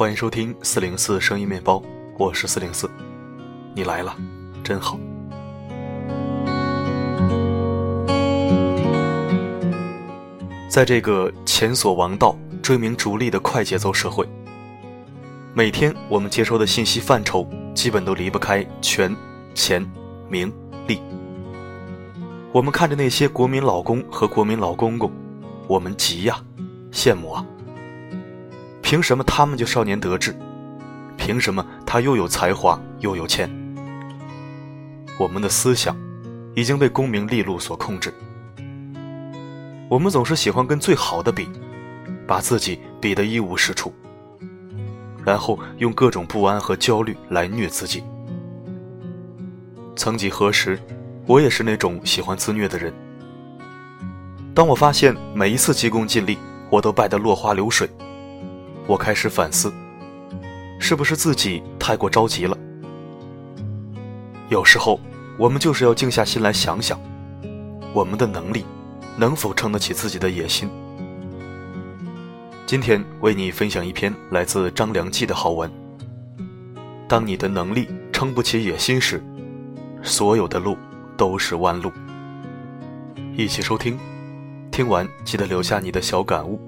欢迎收听四零四声音面包，我是四零四，你来了，真好。在这个前所王道、追名逐利的快节奏社会，每天我们接收的信息范畴基本都离不开权、钱、名、利。我们看着那些国民老公和国民老公公，我们急呀，羡慕啊。凭什么他们就少年得志？凭什么他又有才华又有钱？我们的思想已经被功名利禄所控制。我们总是喜欢跟最好的比，把自己比得一无是处，然后用各种不安和焦虑来虐自己。曾几何时，我也是那种喜欢自虐的人。当我发现每一次急功近利，我都败得落花流水。我开始反思，是不是自己太过着急了？有时候，我们就是要静下心来想想，我们的能力能否撑得起自己的野心。今天为你分享一篇来自张良记的好文。当你的能力撑不起野心时，所有的路都是弯路。一起收听，听完记得留下你的小感悟，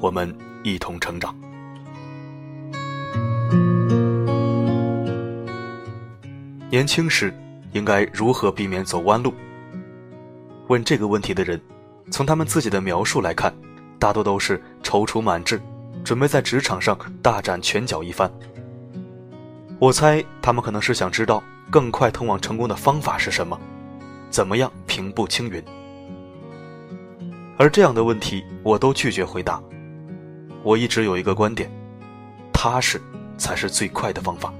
我们一同成长。年轻时应该如何避免走弯路？问这个问题的人，从他们自己的描述来看，大多都是踌躇满志，准备在职场上大展拳脚一番。我猜他们可能是想知道更快通往成功的方法是什么，怎么样平步青云。而这样的问题，我都拒绝回答。我一直有一个观点：踏实才是最快的方法。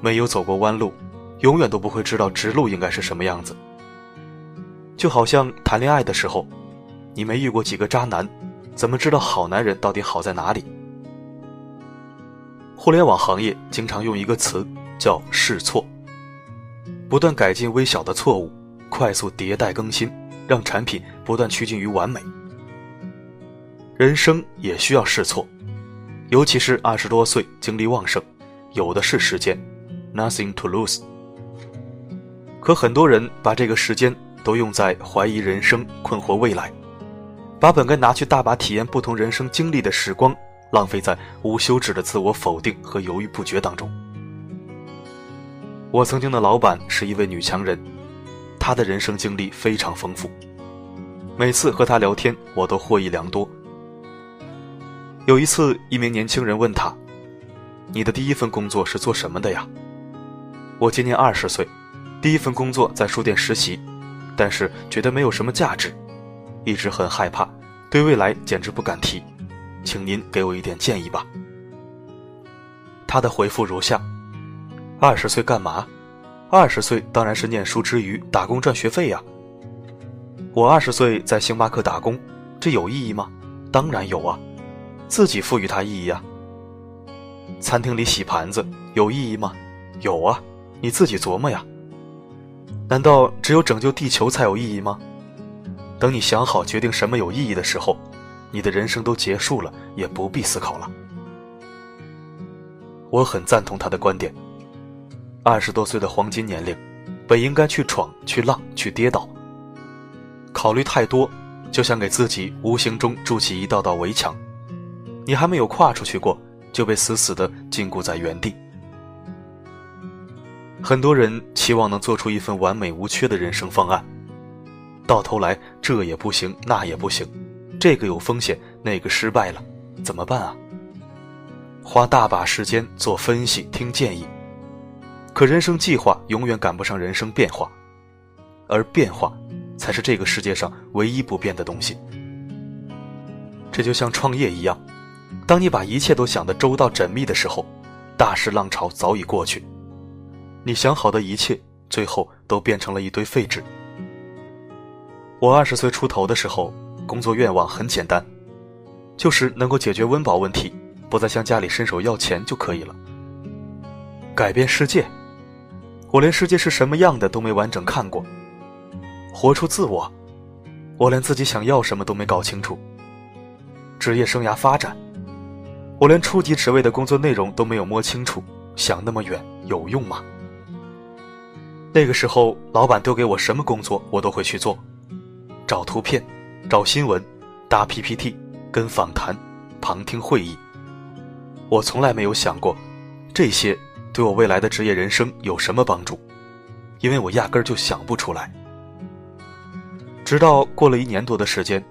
没有走过弯路，永远都不会知道直路应该是什么样子。就好像谈恋爱的时候，你没遇过几个渣男，怎么知道好男人到底好在哪里？互联网行业经常用一个词叫“试错”，不断改进微小的错误，快速迭代更新，让产品不断趋近于完美。人生也需要试错，尤其是二十多岁，精力旺盛，有的是时间。Nothing to lose。可很多人把这个时间都用在怀疑人生、困惑未来，把本该拿去大把体验不同人生经历的时光，浪费在无休止的自我否定和犹豫不决当中。我曾经的老板是一位女强人，她的人生经历非常丰富，每次和她聊天，我都获益良多。有一次，一名年轻人问她：“你的第一份工作是做什么的呀？”我今年二十岁，第一份工作在书店实习，但是觉得没有什么价值，一直很害怕，对未来简直不敢提，请您给我一点建议吧。他的回复如下：二十岁干嘛？二十岁当然是念书之余打工赚学费呀。我二十岁在星巴克打工，这有意义吗？当然有啊，自己赋予它意义啊。餐厅里洗盘子有意义吗？有啊。你自己琢磨呀。难道只有拯救地球才有意义吗？等你想好决定什么有意义的时候，你的人生都结束了，也不必思考了。我很赞同他的观点。二十多岁的黄金年龄，本应该去闯、去浪、去跌倒。考虑太多，就像给自己无形中筑起一道道围墙，你还没有跨出去过，就被死死的禁锢在原地。很多人期望能做出一份完美无缺的人生方案，到头来这也不行，那也不行，这个有风险，那个失败了，怎么办啊？花大把时间做分析、听建议，可人生计划永远赶不上人生变化，而变化才是这个世界上唯一不变的东西。这就像创业一样，当你把一切都想得周到缜密的时候，大势浪潮早已过去。你想好的一切，最后都变成了一堆废纸。我二十岁出头的时候，工作愿望很简单，就是能够解决温饱问题，不再向家里伸手要钱就可以了。改变世界，我连世界是什么样的都没完整看过。活出自我，我连自己想要什么都没搞清楚。职业生涯发展，我连初级职位的工作内容都没有摸清楚，想那么远有用吗？那个时候，老板丢给我什么工作，我都会去做，找图片，找新闻，搭 PPT，跟访谈，旁听会议。我从来没有想过，这些对我未来的职业人生有什么帮助，因为我压根儿就想不出来。直到过了一年多的时间，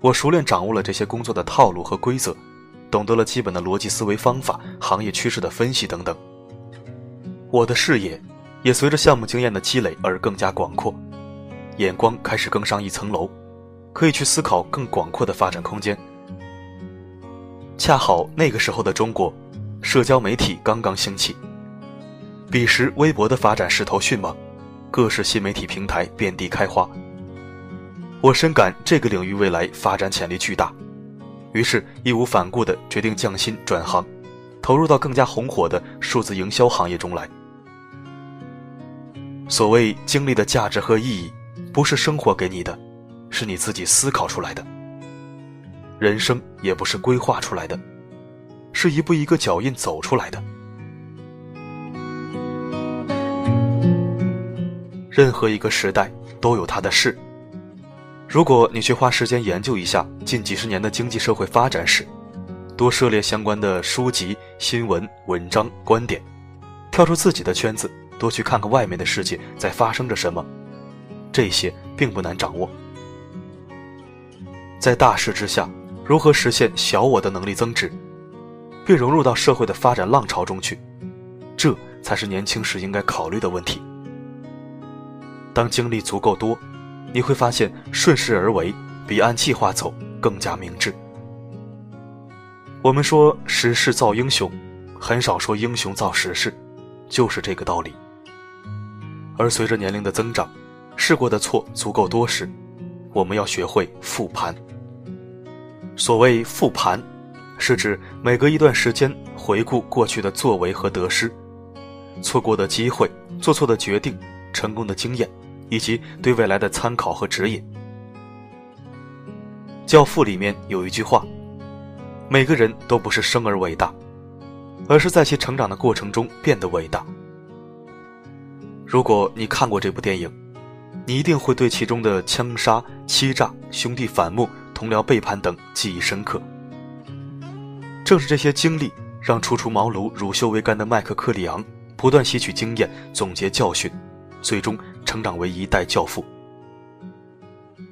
我熟练掌握了这些工作的套路和规则。懂得了基本的逻辑思维方法、行业趋势的分析等等，我的视野也随着项目经验的积累而更加广阔，眼光开始更上一层楼，可以去思考更广阔的发展空间。恰好那个时候的中国，社交媒体刚刚兴起，彼时微博的发展势头迅猛，各式新媒体平台遍地开花。我深感这个领域未来发展潜力巨大。于是，义无反顾地决定降薪转行，投入到更加红火的数字营销行业中来。所谓经历的价值和意义，不是生活给你的，是你自己思考出来的；人生也不是规划出来的，是一步一个脚印走出来的。任何一个时代都有它的事。如果你去花时间研究一下近几十年的经济社会发展史，多涉猎相关的书籍、新闻、文章、观点，跳出自己的圈子，多去看看外面的世界在发生着什么，这些并不难掌握。在大势之下，如何实现小我的能力增值，并融入到社会的发展浪潮中去，这才是年轻时应该考虑的问题。当经历足够多。你会发现，顺势而为比按计划走更加明智。我们说时势造英雄，很少说英雄造时势，就是这个道理。而随着年龄的增长，试过的错足够多时，我们要学会复盘。所谓复盘，是指每隔一段时间回顾过去的作为和得失，错过的机会、做错的决定、成功的经验。以及对未来的参考和指引。《教父》里面有一句话：“每个人都不是生而伟大，而是在其成长的过程中变得伟大。”如果你看过这部电影，你一定会对其中的枪杀、欺诈、兄弟反目、同僚背叛等记忆深刻。正是这些经历，让初出茅庐、乳臭未干的麦克克里昂不断吸取经验、总结教训，最终。成长为一代教父。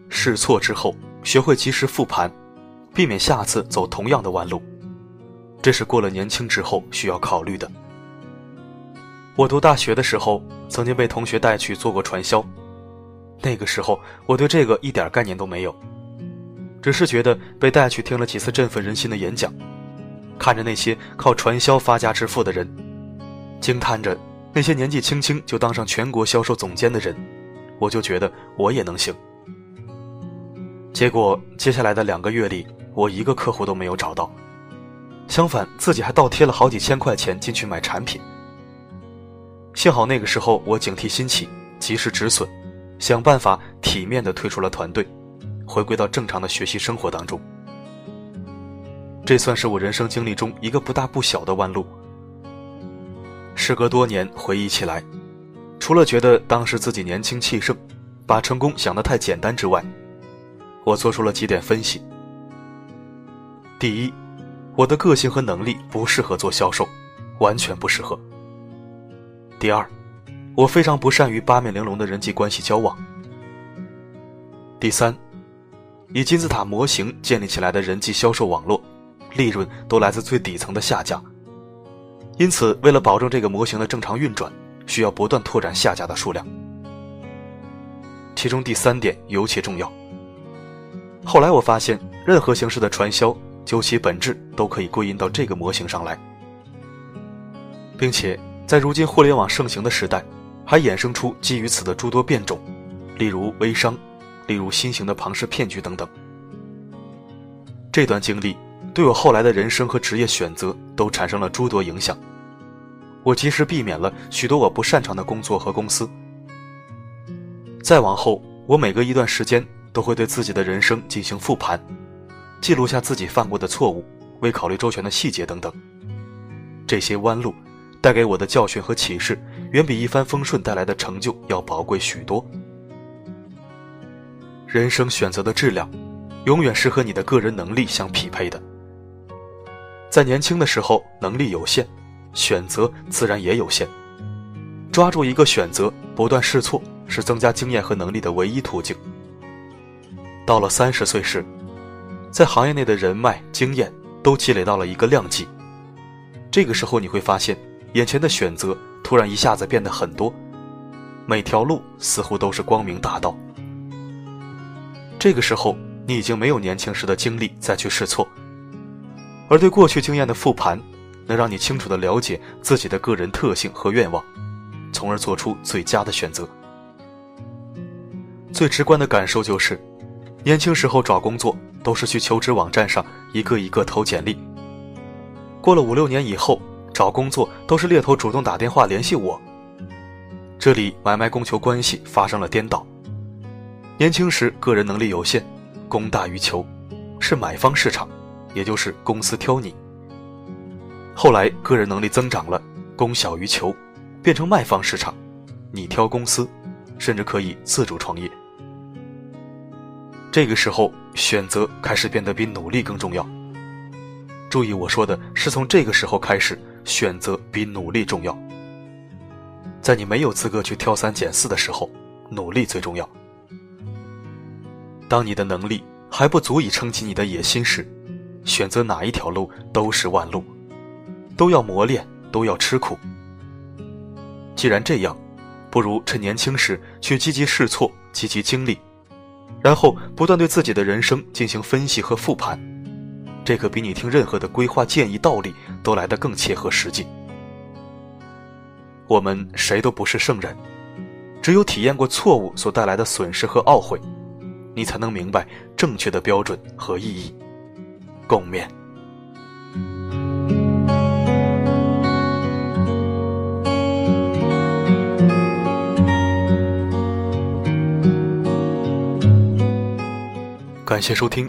试错之后，学会及时复盘，避免下次走同样的弯路，这是过了年轻之后需要考虑的。我读大学的时候，曾经被同学带去做过传销，那个时候我对这个一点概念都没有，只是觉得被带去听了几次振奋人心的演讲，看着那些靠传销发家致富的人，惊叹着。那些年纪轻轻就当上全国销售总监的人，我就觉得我也能行。结果接下来的两个月里，我一个客户都没有找到，相反自己还倒贴了好几千块钱进去买产品。幸好那个时候我警惕心起，及时止损，想办法体面的退出了团队，回归到正常的学习生活当中。这算是我人生经历中一个不大不小的弯路。时隔多年回忆起来，除了觉得当时自己年轻气盛，把成功想得太简单之外，我做出了几点分析。第一，我的个性和能力不适合做销售，完全不适合。第二，我非常不善于八面玲珑的人际关系交往。第三，以金字塔模型建立起来的人际销售网络，利润都来自最底层的下家。因此，为了保证这个模型的正常运转，需要不断拓展下家的数量。其中第三点尤其重要。后来我发现，任何形式的传销，究其本质都可以归因到这个模型上来，并且在如今互联网盛行的时代，还衍生出基于此的诸多变种，例如微商，例如新型的庞氏骗局等等。这段经历对我后来的人生和职业选择都产生了诸多影响。我及时避免了许多我不擅长的工作和公司。再往后，我每隔一段时间都会对自己的人生进行复盘，记录下自己犯过的错误，未考虑周全的细节等等。这些弯路带给我的教训和启示，远比一帆风顺带来的成就要宝贵许多。人生选择的质量，永远是和你的个人能力相匹配的。在年轻的时候，能力有限，选择自然也有限。抓住一个选择，不断试错，是增加经验和能力的唯一途径。到了三十岁时，在行业内的人脉、经验都积累到了一个量级。这个时候，你会发现，眼前的选择突然一下子变得很多，每条路似乎都是光明大道。这个时候，你已经没有年轻时的精力再去试错。而对过去经验的复盘，能让你清楚地了解自己的个人特性和愿望，从而做出最佳的选择。最直观的感受就是，年轻时候找工作都是去求职网站上一个一个投简历。过了五六年以后，找工作都是猎头主动打电话联系我。这里买卖供求关系发生了颠倒。年轻时个人能力有限，供大于求，是买方市场。也就是公司挑你。后来个人能力增长了，供小于求，变成卖方市场，你挑公司，甚至可以自主创业。这个时候选择开始变得比努力更重要。注意我说的是从这个时候开始，选择比努力重要。在你没有资格去挑三拣四的时候，努力最重要。当你的能力还不足以撑起你的野心时，选择哪一条路都是弯路，都要磨练，都要吃苦。既然这样，不如趁年轻时去积极试错，积极经历，然后不断对自己的人生进行分析和复盘。这可比你听任何的规划建议道理都来得更切合实际。我们谁都不是圣人，只有体验过错误所带来的损失和懊悔，你才能明白正确的标准和意义。共勉。感谢收听，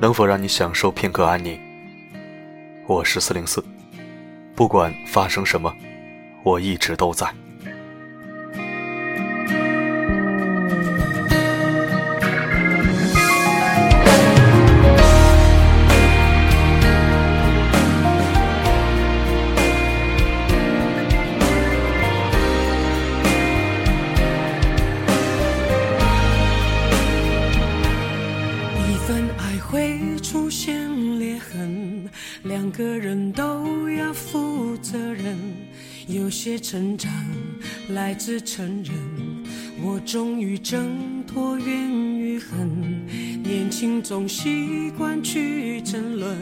能否让你享受片刻安宁？我是四零四，不管发生什么，我一直都在。有些成长来自承认，我终于挣脱怨与恨。年轻总习惯去争论，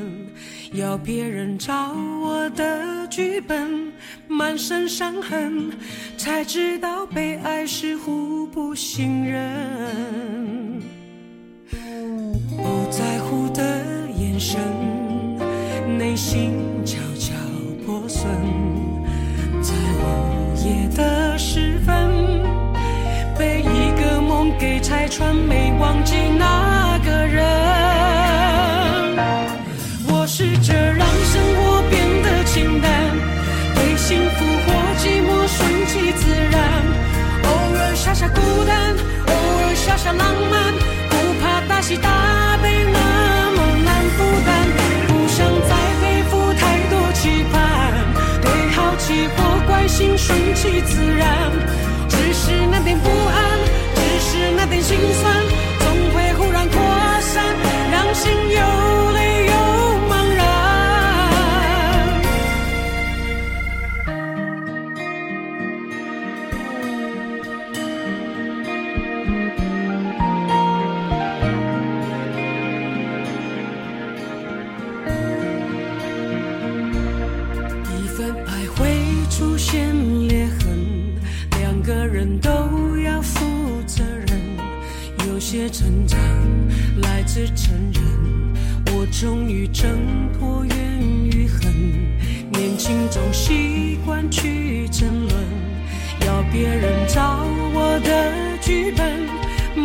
要别人照我的剧本，满身伤痕，才知道被爱是互不信任。给拆穿，没忘记那个人。我试着让生活变得清淡，对幸福或寂寞顺其自然。偶尔傻傻孤单，偶尔傻傻浪漫，不怕大喜大悲那么难负担，不想再背负太多期盼，对好奇或关。心顺其自然，只是那点不安，来自承认，我终于挣脱怨与恨。年轻总习惯去争论，要别人照我的剧本，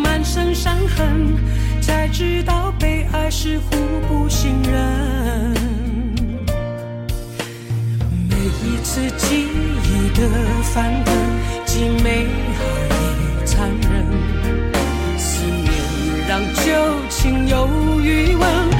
满身伤痕，才知道被爱是互不信任。每一次记忆的翻腾，既美好也残忍。有情有欲望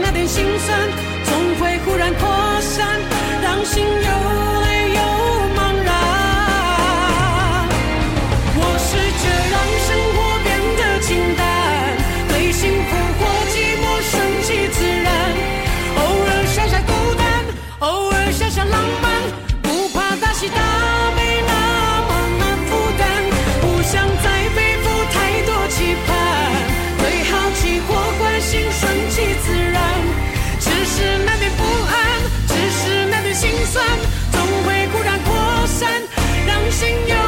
那点心酸总会忽然扩散让心总会忽然扩散，让心有。